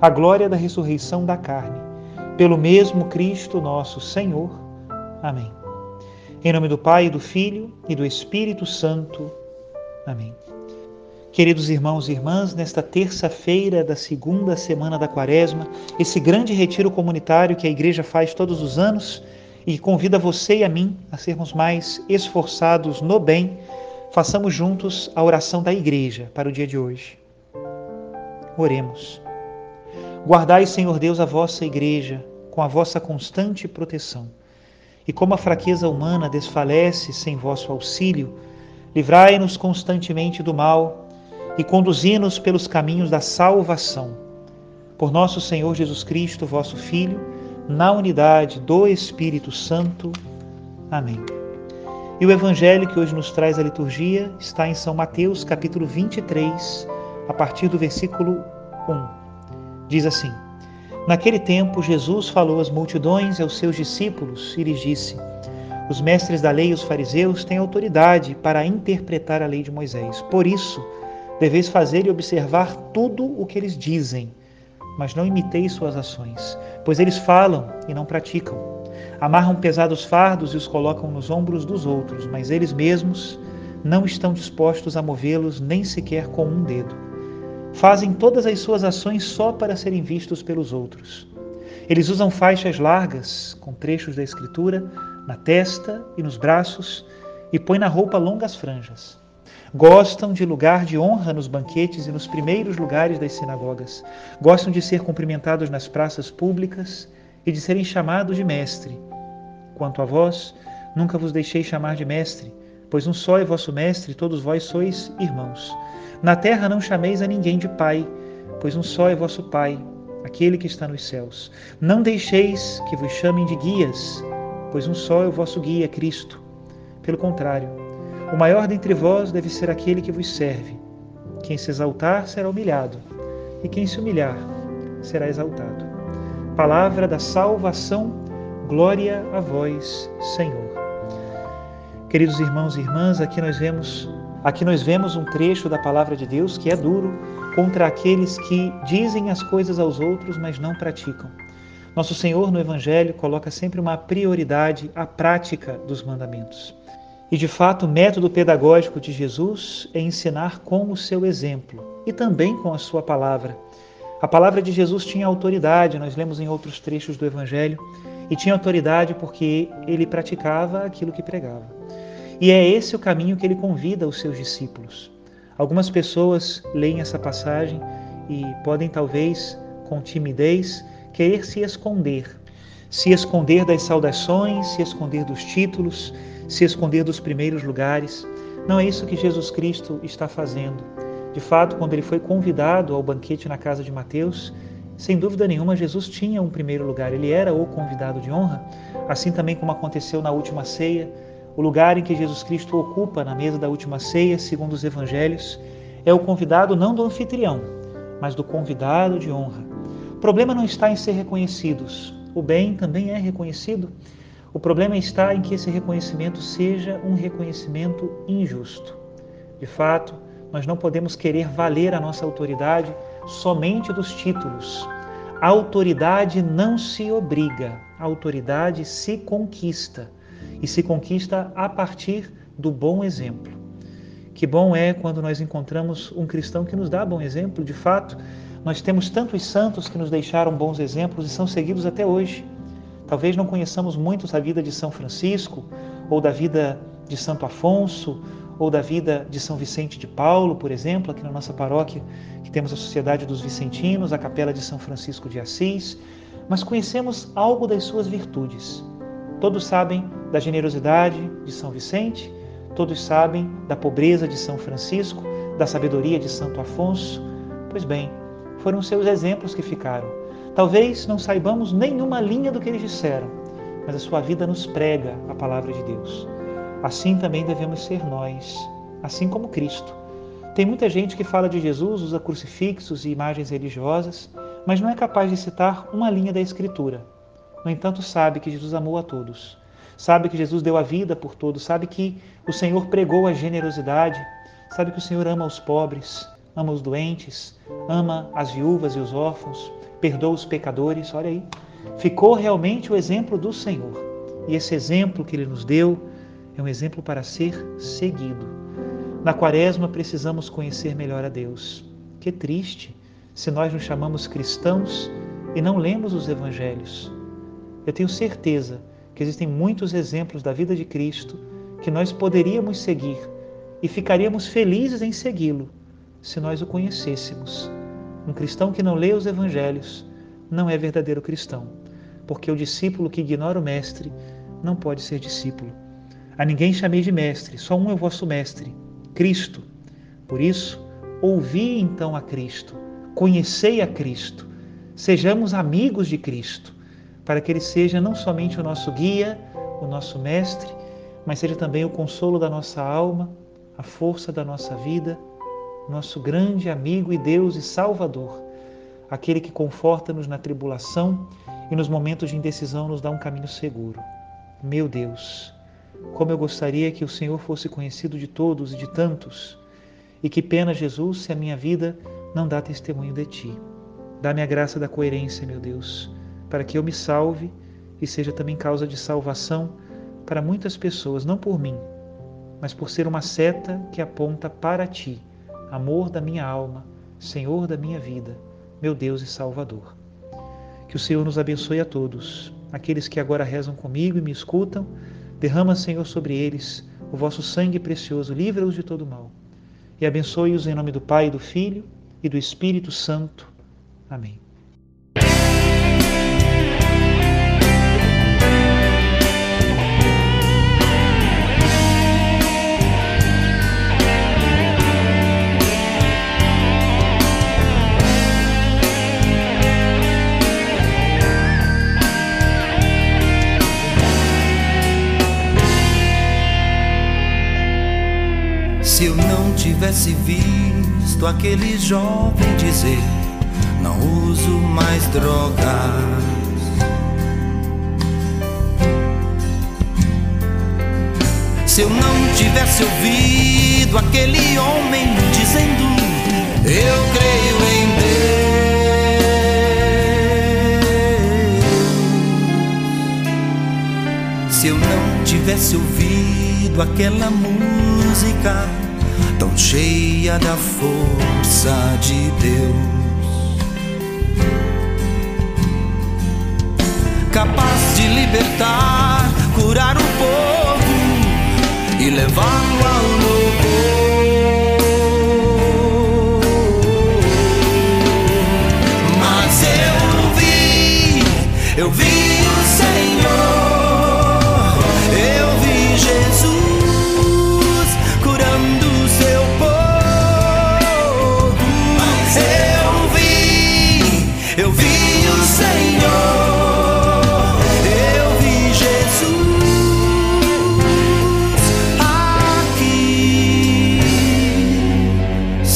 a glória da ressurreição da carne, pelo mesmo Cristo nosso Senhor. Amém. Em nome do Pai, do Filho e do Espírito Santo. Amém. Queridos irmãos e irmãs, nesta terça-feira da segunda semana da Quaresma, esse grande retiro comunitário que a igreja faz todos os anos e convida você e a mim a sermos mais esforçados no bem, façamos juntos a oração da igreja para o dia de hoje. Oremos. Guardai, Senhor Deus, a vossa igreja com a vossa constante proteção. E como a fraqueza humana desfalece sem vosso auxílio, livrai-nos constantemente do mal e conduzi-nos pelos caminhos da salvação. Por nosso Senhor Jesus Cristo, vosso Filho, na unidade do Espírito Santo. Amém. E o evangelho que hoje nos traz a liturgia está em São Mateus, capítulo 23, a partir do versículo 1. Diz assim: Naquele tempo, Jesus falou às multidões e aos seus discípulos e lhes disse: Os mestres da lei e os fariseus têm autoridade para interpretar a lei de Moisés. Por isso, deveis fazer e observar tudo o que eles dizem, mas não imiteis suas ações, pois eles falam e não praticam. Amarram pesados fardos e os colocam nos ombros dos outros, mas eles mesmos não estão dispostos a movê-los nem sequer com um dedo fazem todas as suas ações só para serem vistos pelos outros. Eles usam faixas largas, com trechos da Escritura, na testa e nos braços, e põem na roupa longas franjas. Gostam de lugar de honra nos banquetes e nos primeiros lugares das sinagogas. Gostam de ser cumprimentados nas praças públicas e de serem chamados de mestre. Quanto a vós, nunca vos deixei chamar de mestre, pois um só é vosso mestre, todos vós sois irmãos. Na terra não chameis a ninguém de pai, pois um só é vosso Pai, aquele que está nos céus. Não deixeis que vos chamem de guias, pois um só é o vosso guia, Cristo. Pelo contrário, o maior dentre vós deve ser aquele que vos serve. Quem se exaltar será humilhado, e quem se humilhar será exaltado. Palavra da salvação, glória a vós, Senhor. Queridos irmãos e irmãs, aqui nós vemos Aqui nós vemos um trecho da palavra de Deus que é duro contra aqueles que dizem as coisas aos outros, mas não praticam. Nosso Senhor no Evangelho coloca sempre uma prioridade à prática dos mandamentos. E de fato, o método pedagógico de Jesus é ensinar com o seu exemplo e também com a sua palavra. A palavra de Jesus tinha autoridade, nós lemos em outros trechos do Evangelho, e tinha autoridade porque ele praticava aquilo que pregava. E é esse o caminho que ele convida os seus discípulos. Algumas pessoas leem essa passagem e podem, talvez, com timidez, querer se esconder. Se esconder das saudações, se esconder dos títulos, se esconder dos primeiros lugares. Não é isso que Jesus Cristo está fazendo. De fato, quando ele foi convidado ao banquete na casa de Mateus, sem dúvida nenhuma, Jesus tinha um primeiro lugar, ele era o convidado de honra, assim também como aconteceu na última ceia, o lugar em que Jesus Cristo ocupa na mesa da última ceia, segundo os evangelhos, é o convidado não do anfitrião, mas do convidado de honra. O problema não está em ser reconhecidos. O bem também é reconhecido. O problema está em que esse reconhecimento seja um reconhecimento injusto. De fato, nós não podemos querer valer a nossa autoridade somente dos títulos. A autoridade não se obriga, a autoridade se conquista e se conquista a partir do bom exemplo. Que bom é quando nós encontramos um cristão que nos dá bom exemplo, de fato. Nós temos tantos santos que nos deixaram bons exemplos e são seguidos até hoje. Talvez não conheçamos muito a vida de São Francisco, ou da vida de Santo Afonso, ou da vida de São Vicente de Paulo, por exemplo, aqui na nossa paróquia, que temos a Sociedade dos Vicentinos, a Capela de São Francisco de Assis, mas conhecemos algo das suas virtudes. Todos sabem da generosidade de São Vicente, todos sabem da pobreza de São Francisco, da sabedoria de Santo Afonso. Pois bem, foram seus exemplos que ficaram. Talvez não saibamos nenhuma linha do que eles disseram, mas a sua vida nos prega a palavra de Deus. Assim também devemos ser nós, assim como Cristo. Tem muita gente que fala de Jesus, usa crucifixos e imagens religiosas, mas não é capaz de citar uma linha da Escritura. No entanto, sabe que Jesus amou a todos, sabe que Jesus deu a vida por todos, sabe que o Senhor pregou a generosidade, sabe que o Senhor ama os pobres, ama os doentes, ama as viúvas e os órfãos, perdoa os pecadores. Olha aí, ficou realmente o exemplo do Senhor. E esse exemplo que ele nos deu é um exemplo para ser seguido. Na quaresma precisamos conhecer melhor a Deus. Que triste se nós nos chamamos cristãos e não lemos os evangelhos. Eu tenho certeza que existem muitos exemplos da vida de Cristo que nós poderíamos seguir e ficaríamos felizes em segui-lo se nós o conhecêssemos. Um cristão que não lê os evangelhos não é verdadeiro cristão, porque o discípulo que ignora o mestre não pode ser discípulo. A ninguém chamei de mestre, só um é o vosso mestre, Cristo. Por isso, ouvi então a Cristo, conhecei a Cristo, sejamos amigos de Cristo, para que Ele seja não somente o nosso guia, o nosso mestre, mas seja também o consolo da nossa alma, a força da nossa vida nosso grande amigo e Deus e Salvador, aquele que conforta-nos na tribulação e nos momentos de indecisão nos dá um caminho seguro. Meu Deus, como eu gostaria que o Senhor fosse conhecido de todos e de tantos, e que pena, Jesus, se a minha vida não dá testemunho de Ti. Dá-me a graça da coerência, meu Deus, para que eu me salve e seja também causa de salvação para muitas pessoas, não por mim, mas por ser uma seta que aponta para Ti amor da minha alma, Senhor da minha vida, meu Deus e Salvador. Que o Senhor nos abençoe a todos, aqueles que agora rezam comigo e me escutam, derrama, Senhor, sobre eles o vosso sangue precioso, livra-os de todo mal. E abençoe-os em nome do Pai, do Filho e do Espírito Santo. Amém. Tivesse visto aquele jovem dizer: Não uso mais drogas. Se eu não tivesse ouvido aquele homem dizendo: Eu creio em Deus. Se eu não tivesse ouvido aquela música tão cheia da força de Deus, capaz de libertar, curar o povo e levá-lo ao louvor. Mas eu vi,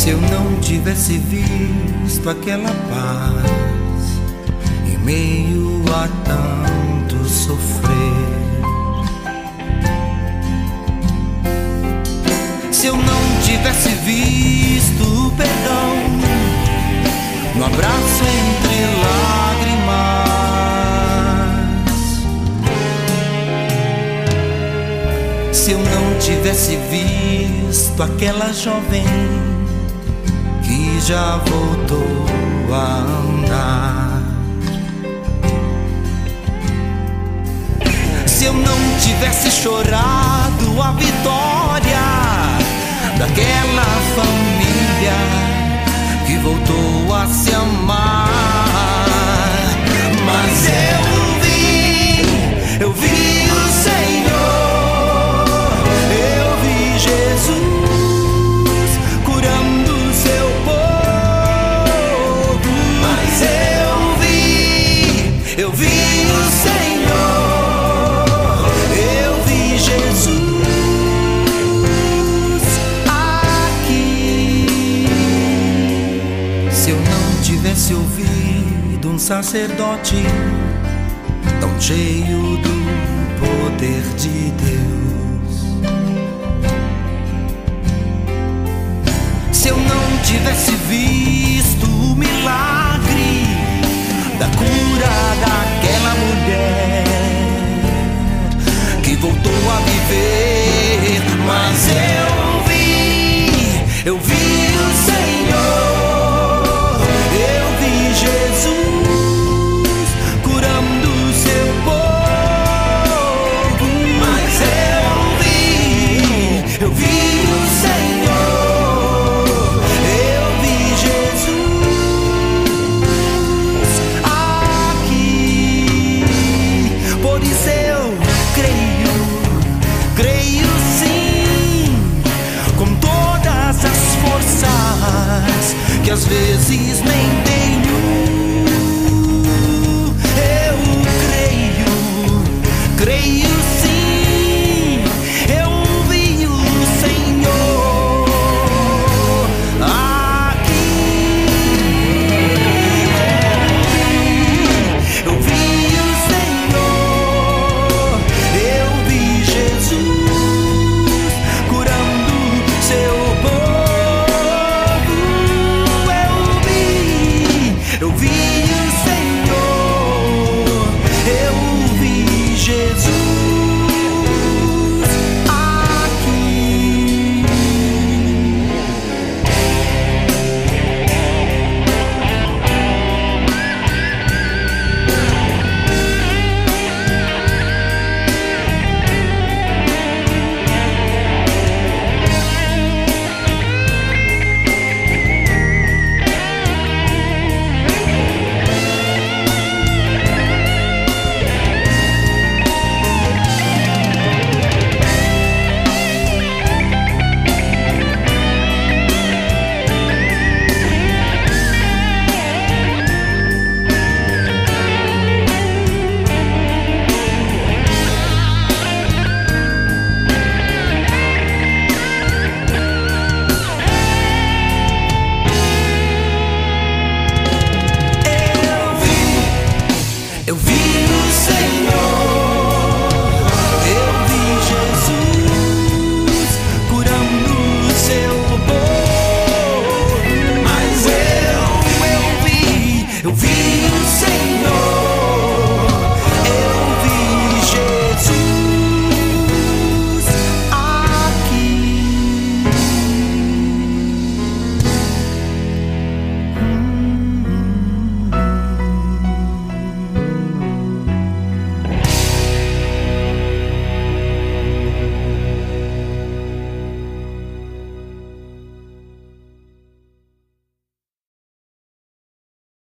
Se eu não tivesse visto aquela paz, meio a tanto sofrer. Se eu não tivesse visto o perdão no abraço entre lágrimas, se eu não tivesse visto aquela jovem que já voltou a andar. se eu não tivesse chorado a vitória daquela família que voltou a se amar. Mas eu sacerdote tão cheio do poder de Deus, às vezes nem tenho. Eu creio, creio sim.